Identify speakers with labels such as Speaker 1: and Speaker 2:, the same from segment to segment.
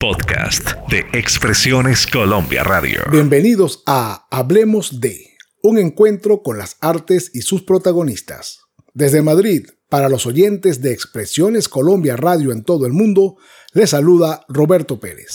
Speaker 1: Podcast de Expresiones Colombia Radio.
Speaker 2: Bienvenidos a Hablemos de, un encuentro con las artes y sus protagonistas. Desde Madrid, para los oyentes de Expresiones Colombia Radio en todo el mundo, les saluda Roberto Pérez.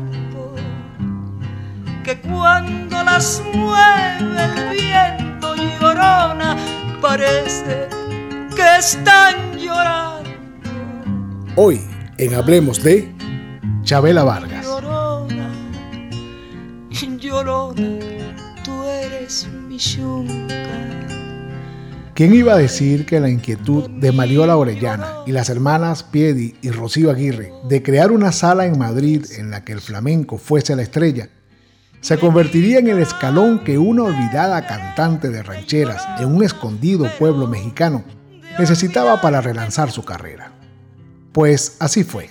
Speaker 3: que cuando las mueve el viento llorona, parece que están llorando.
Speaker 2: Hoy en Hablemos de Chabela Vargas.
Speaker 3: Llorona, llorona, tú eres mi yunca.
Speaker 2: ¿Quién iba a decir que la inquietud de Mariola Orellana y las hermanas Piedi y Rocío Aguirre de crear una sala en Madrid en la que el flamenco fuese la estrella se convertiría en el escalón que una olvidada cantante de rancheras en un escondido pueblo mexicano necesitaba para relanzar su carrera. Pues así fue.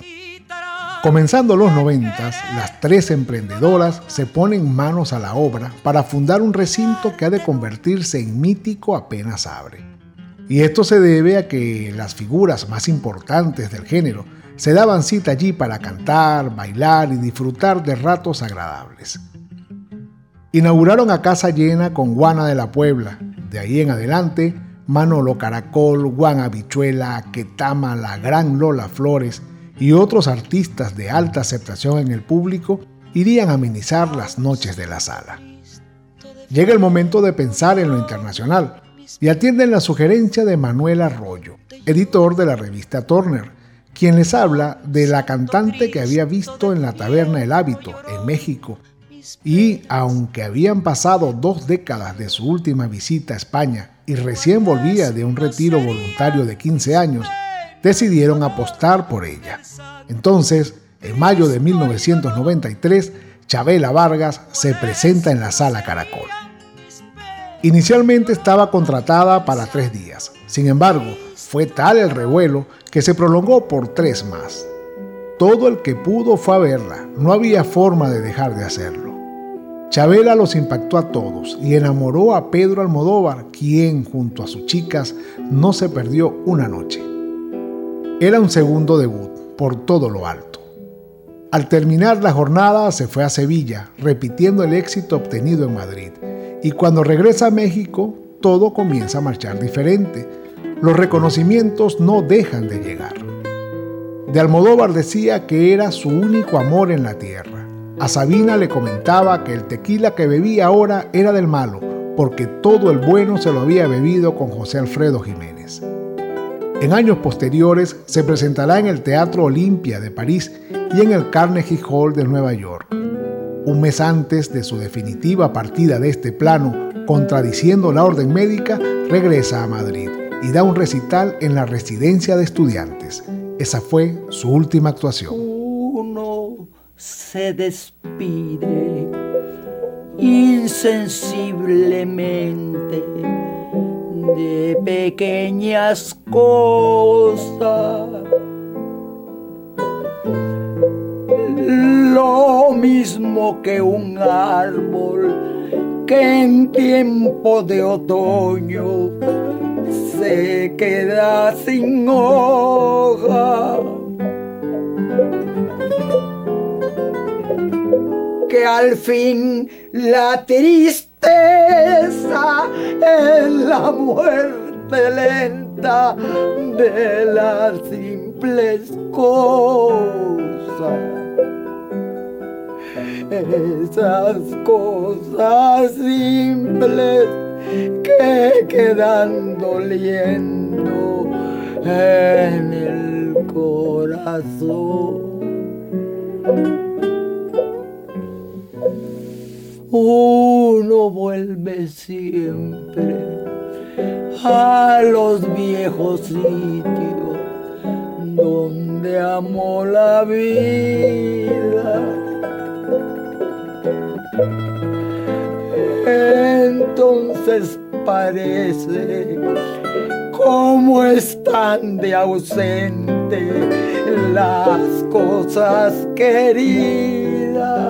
Speaker 2: Comenzando los noventas, las tres emprendedoras se ponen manos a la obra para fundar un recinto que ha de convertirse en mítico apenas abre. Y esto se debe a que las figuras más importantes del género se daban cita allí para cantar, bailar y disfrutar de ratos agradables. Inauguraron a casa llena con Guana de la Puebla. De ahí en adelante, Manolo Caracol, Juan Habichuela, Ketama, la gran Lola Flores y otros artistas de alta aceptación en el público irían a amenizar las noches de la sala. Llega el momento de pensar en lo internacional y atienden la sugerencia de Manuel Arroyo, editor de la revista Turner, quien les habla de la cantante que había visto en la taberna El Hábito, en México, y aunque habían pasado dos décadas de su última visita a España y recién volvía de un retiro voluntario de 15 años, decidieron apostar por ella. Entonces, en mayo de 1993, Chabela Vargas se presenta en la sala Caracol. Inicialmente estaba contratada para tres días, sin embargo, fue tal el revuelo que se prolongó por tres más. Todo el que pudo fue a verla, no había forma de dejar de hacerlo. Chabela los impactó a todos y enamoró a Pedro Almodóvar, quien junto a sus chicas no se perdió una noche. Era un segundo debut, por todo lo alto. Al terminar la jornada se fue a Sevilla, repitiendo el éxito obtenido en Madrid. Y cuando regresa a México, todo comienza a marchar diferente. Los reconocimientos no dejan de llegar. De Almodóvar decía que era su único amor en la tierra a Sabina le comentaba que el tequila que bebía ahora era del malo, porque todo el bueno se lo había bebido con José Alfredo Jiménez. En años posteriores se presentará en el Teatro Olimpia de París y en el Carnegie Hall de Nueva York. Un mes antes de su definitiva partida de este plano, contradiciendo la orden médica, regresa a Madrid y da un recital en la residencia de estudiantes. Esa fue su última actuación
Speaker 3: se despide insensiblemente de pequeñas cosas. Lo mismo que un árbol que en tiempo de otoño se queda sin hoja al fin la tristeza es la muerte lenta de las simples cosas. Esas cosas simples
Speaker 4: que quedan doliendo en el corazón. Uno vuelve siempre a los viejos sitios donde amó la vida. Entonces parece como están de ausente las cosas queridas.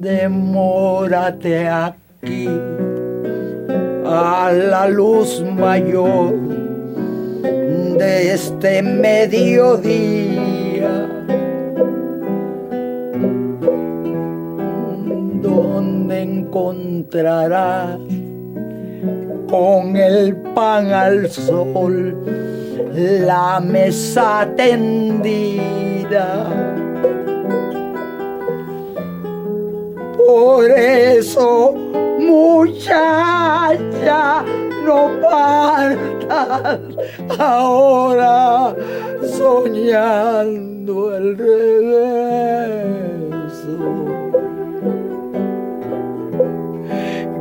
Speaker 4: Demórate aquí a la luz mayor de este mediodía. Donde encontrarás con el pan al sol la mesa tendida. Por eso, muchacha, no partas ahora soñando el regreso.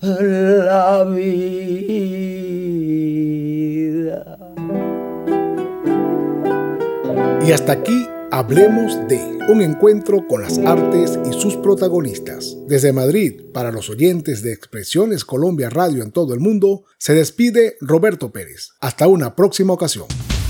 Speaker 4: la vida.
Speaker 2: Y hasta aquí hablemos de un encuentro con las artes y sus protagonistas. Desde Madrid, para los oyentes de Expresiones Colombia Radio en todo el mundo, se despide Roberto Pérez. Hasta una próxima ocasión.